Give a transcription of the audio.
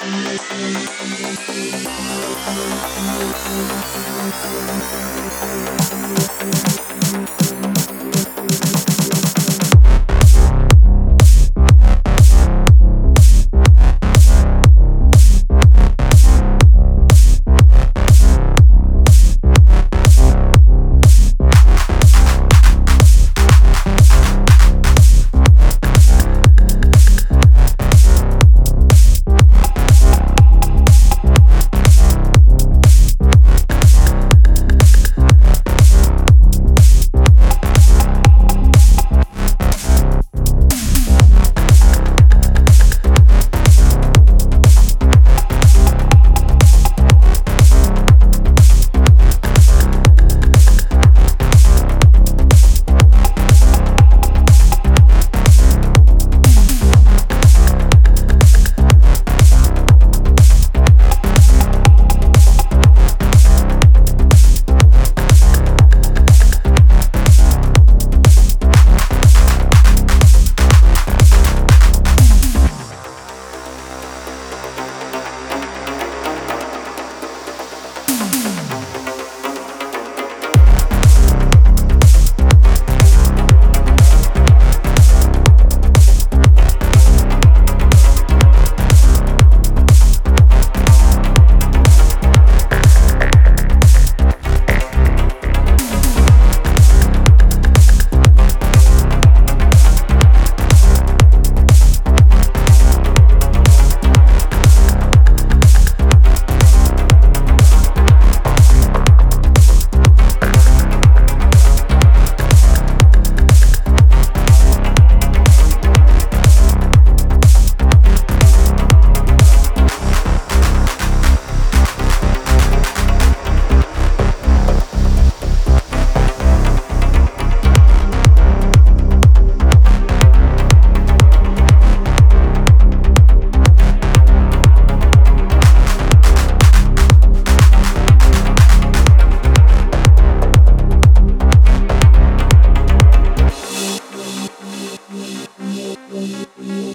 Thank you. Bye.